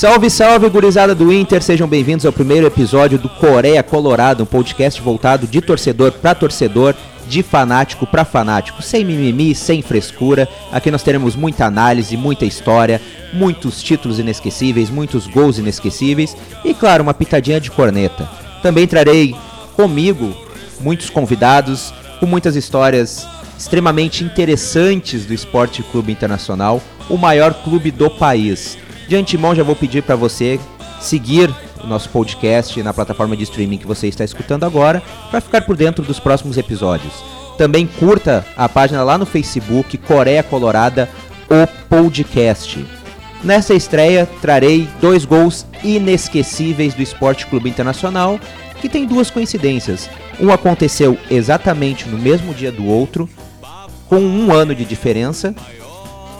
Salve, salve, gurizada do Inter, sejam bem-vindos ao primeiro episódio do Coreia Colorado, um podcast voltado de torcedor para torcedor, de fanático para fanático, sem mimimi, sem frescura. Aqui nós teremos muita análise, muita história, muitos títulos inesquecíveis, muitos gols inesquecíveis e, claro, uma pitadinha de corneta. Também trarei comigo muitos convidados com muitas histórias extremamente interessantes do Esporte Clube Internacional, o maior clube do país. De antemão já vou pedir para você seguir o nosso podcast na plataforma de streaming que você está escutando agora, para ficar por dentro dos próximos episódios. Também curta a página lá no Facebook Coreia Colorada, o podcast. Nessa estreia, trarei dois gols inesquecíveis do Esporte Clube Internacional, que tem duas coincidências. Um aconteceu exatamente no mesmo dia do outro, com um ano de diferença.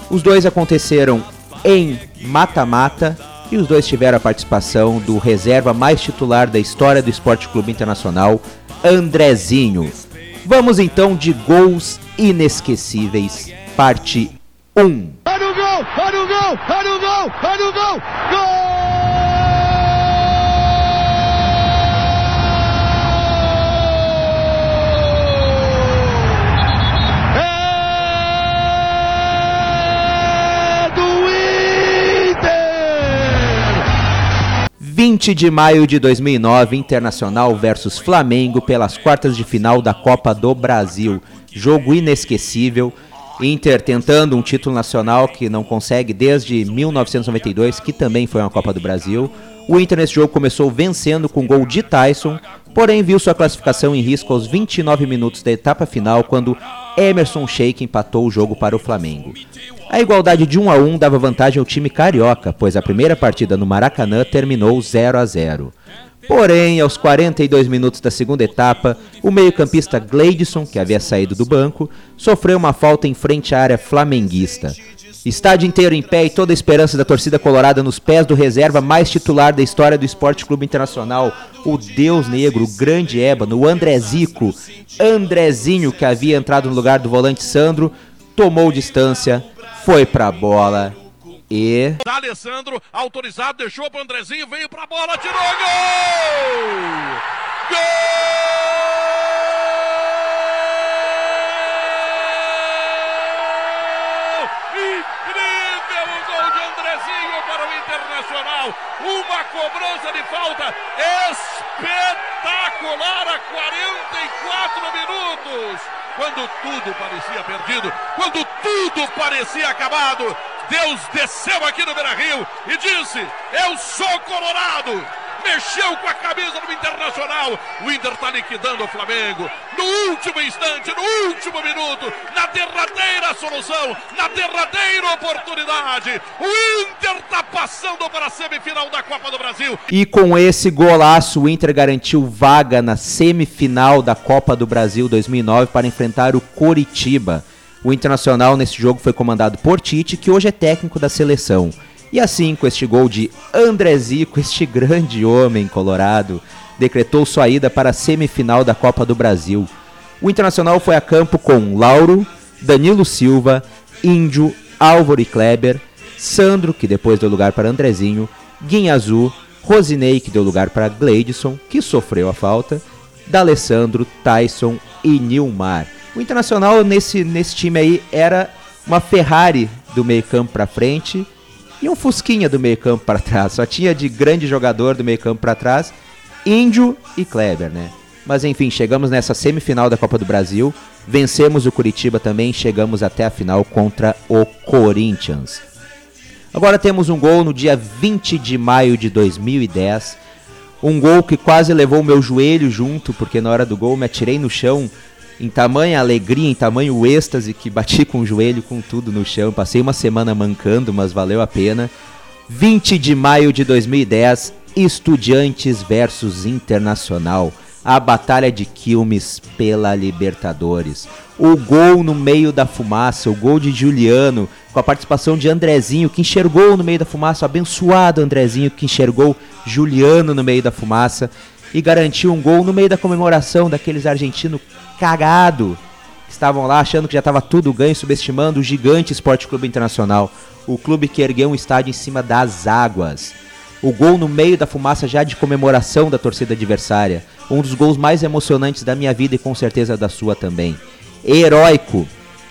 Os dois aconteceram em mata-mata e os dois tiveram a participação do reserva mais titular da história do Esporte Clube Internacional, Andrezinho. Vamos então de gols inesquecíveis, parte 1. Olha o gol! Olha o gol! Olha o gol! Olha o gol! Gol! 20 de maio de 2009, Internacional versus Flamengo pelas quartas de final da Copa do Brasil. Jogo inesquecível. Inter tentando um título nacional que não consegue desde 1992, que também foi uma Copa do Brasil. O Inter nesse jogo começou vencendo com gol de Tyson, porém viu sua classificação em risco aos 29 minutos da etapa final, quando Emerson Sheik empatou o jogo para o Flamengo. A igualdade de 1 a 1 dava vantagem ao time carioca, pois a primeira partida no Maracanã terminou 0 a 0. Porém, aos 42 minutos da segunda etapa, o meio-campista Gleidson, que havia saído do banco, sofreu uma falta em frente à área flamenguista. Estádio inteiro em pé e toda a esperança da torcida colorada nos pés do reserva mais titular da história do Esporte Clube Internacional, o Deus Negro, o grande ébano, o Andrezico, Andrezinho, que havia entrado no lugar do volante Sandro, tomou distância, foi pra bola e. Alessandro, autorizado, deixou pro Andrezinho, veio pra bola, tirou gol! Gol! Internacional. Uma cobrança de falta espetacular a 44 minutos. Quando tudo parecia perdido, quando tudo parecia acabado, Deus desceu aqui no Beira Rio e disse: Eu sou Colorado mexeu com a camisa do Internacional. O Inter está liquidando o Flamengo. No último instante, no último minuto, na derradeira solução, na derradeira oportunidade, o Inter está passando para a semifinal da Copa do Brasil. E com esse golaço, o Inter garantiu vaga na semifinal da Copa do Brasil 2009 para enfrentar o Coritiba. O Internacional nesse jogo foi comandado por Tite, que hoje é técnico da seleção. E assim, com este gol de Andrezico, este grande homem colorado, decretou sua ida para a semifinal da Copa do Brasil. O Internacional foi a campo com Lauro, Danilo Silva, Índio, Álvaro e Kleber, Sandro, que depois deu lugar para Andrezinho, Guinhazu, Rosinei, que deu lugar para Gleidson, que sofreu a falta, D'Alessandro, Tyson e Nilmar. O Internacional nesse, nesse time aí era uma Ferrari do meio campo para frente e um Fusquinha do meio campo para trás. Só tinha de grande jogador do meio campo para trás, Índio e Kleber, né? Mas enfim, chegamos nessa semifinal da Copa do Brasil, vencemos o Curitiba também, chegamos até a final contra o Corinthians. Agora temos um gol no dia 20 de maio de 2010. Um gol que quase levou o meu joelho junto, porque na hora do gol me atirei no chão em tamanha alegria, em tamanho êxtase, que bati com o joelho, com tudo no chão. Passei uma semana mancando, mas valeu a pena. 20 de maio de 2010, Estudiantes versus Internacional. A batalha de Quilmes pela Libertadores. O gol no meio da fumaça, o gol de Juliano, com a participação de Andrezinho, que enxergou no meio da fumaça, o abençoado Andrezinho, que enxergou Juliano no meio da fumaça e garantiu um gol no meio da comemoração daqueles argentinos cagado. Estavam lá achando que já estava tudo ganho, subestimando o gigante Esporte Clube Internacional, o clube que ergueu um estádio em cima das águas. O gol no meio da fumaça já de comemoração da torcida adversária. Um dos gols mais emocionantes da minha vida e com certeza da sua também. Heróico.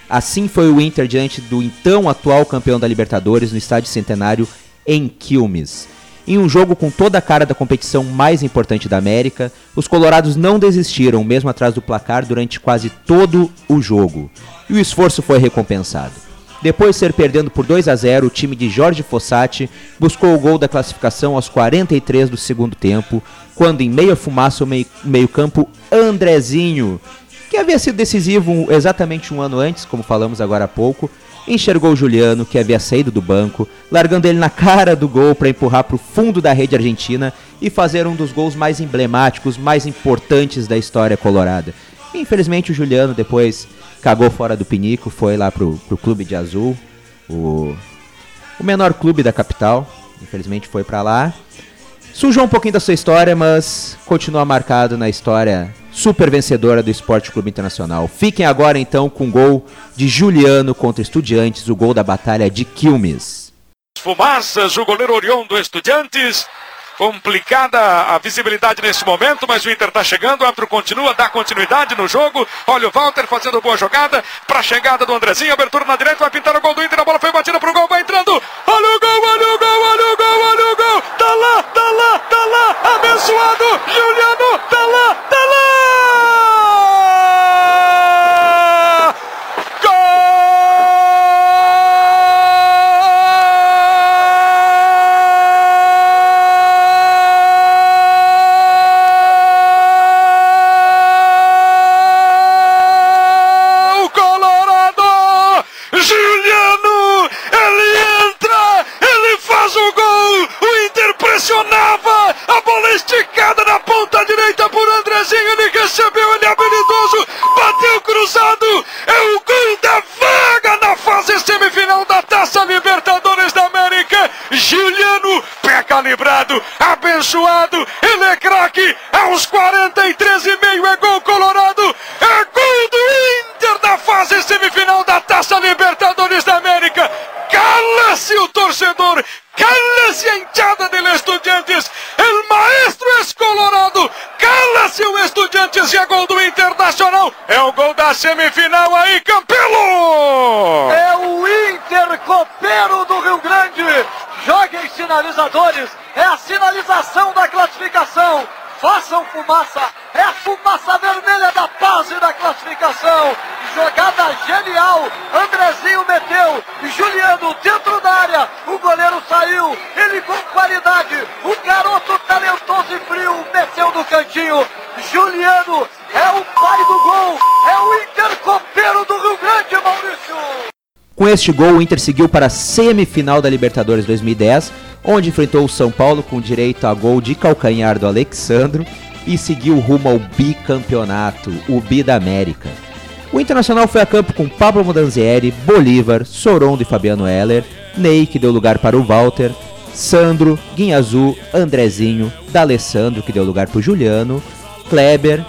Assim foi o Inter diante do então atual campeão da Libertadores no Estádio Centenário em Quilmes. Em um jogo com toda a cara da competição mais importante da América, os colorados não desistiram, mesmo atrás do placar, durante quase todo o jogo. E o esforço foi recompensado. Depois de ser perdendo por 2 a 0, o time de Jorge Fossati buscou o gol da classificação aos 43 do segundo tempo, quando em meia fumaça o meio-campo Andrezinho, que havia sido decisivo exatamente um ano antes, como falamos agora há pouco, enxergou Juliano, que havia saído do banco, largando ele na cara do gol para empurrar para o fundo da rede argentina e fazer um dos gols mais emblemáticos, mais importantes da história colorada. Infelizmente o Juliano depois cagou fora do pinico, foi lá pro, pro clube de azul, o, o menor clube da capital, infelizmente foi para lá. Sujou um pouquinho da sua história, mas continua marcado na história super vencedora do Esporte Clube Internacional. Fiquem agora então com o gol de Juliano contra Estudiantes, o gol da batalha de Quilmes. Fumaças, o goleiro Orion do Estudiantes. Complicada a visibilidade nesse momento, mas o Inter está chegando, o árbitro continua, dá continuidade no jogo. Olha o Walter fazendo boa jogada para a chegada do Andrezinho, abertura na direita, vai pintar o gol do Inter, a bola foi batida pro gol, vai entrando. Olha o gol, olha o gol, olha o gol, olha o gol. Tá lá, tá lá, tá lá, abençoado. Juliano, tá abençoado, ele é craque, aos 43 e meio é gol colorado, é gol do Inter da fase semifinal da Taça Libertadores da América. Cala-se o torcedor, cala-se a hinchada de Estudiantes, el maestro é colorado, cala-se o Estudiantes e é gol do Internacional, é o gol da semifinal aí, Campelo! É o Inter Copeiro do Rio Grande, joguem sinalizadores, é a sinalização da classificação. Façam fumaça, é a fumaça vermelha da paz e da classificação. Jogada genial, Andrezinho meteu, Juliano dentro da área, o goleiro saiu, ele com qualidade, o garoto talentoso e frio meteu no cantinho. Juliano é o pai do gol, é o intercopeiro do Rio Grande, Maurício. Com este gol, o Inter seguiu para a semifinal da Libertadores 2010 onde enfrentou o São Paulo com direito a gol de calcanhar do Alexandro e seguiu rumo ao bicampeonato, o bi da América. O Internacional foi a campo com Pablo Modanzieri, Bolívar, Sorondo e Fabiano Heller, Ney, que deu lugar para o Walter, Sandro, Guinhazu, Andrezinho, D'Alessandro, que deu lugar para o Juliano, Kleber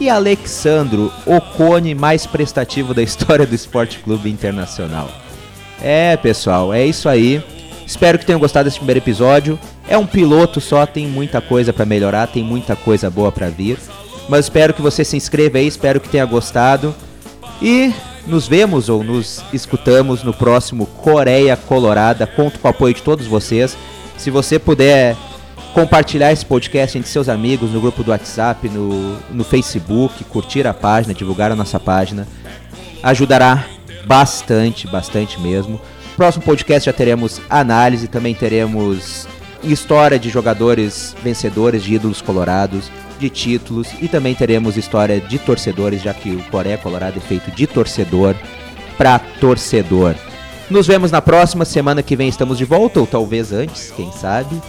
e Alexandro, o cone mais prestativo da história do Esporte Clube Internacional. É, pessoal, é isso aí. Espero que tenham gostado desse primeiro episódio. É um piloto só, tem muita coisa para melhorar, tem muita coisa boa para vir. Mas espero que você se inscreva aí, espero que tenha gostado. E nos vemos ou nos escutamos no próximo Coreia Colorada. Conto com o apoio de todos vocês. Se você puder compartilhar esse podcast entre seus amigos no grupo do WhatsApp, no, no Facebook, curtir a página, divulgar a nossa página, ajudará bastante, bastante mesmo. Próximo podcast já teremos análise, também teremos história de jogadores vencedores, de ídolos colorados, de títulos e também teremos história de torcedores, já que o Coreia Colorado é feito de torcedor para torcedor. Nos vemos na próxima semana que vem estamos de volta ou talvez antes, quem sabe.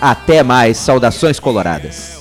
Até mais, saudações coloradas.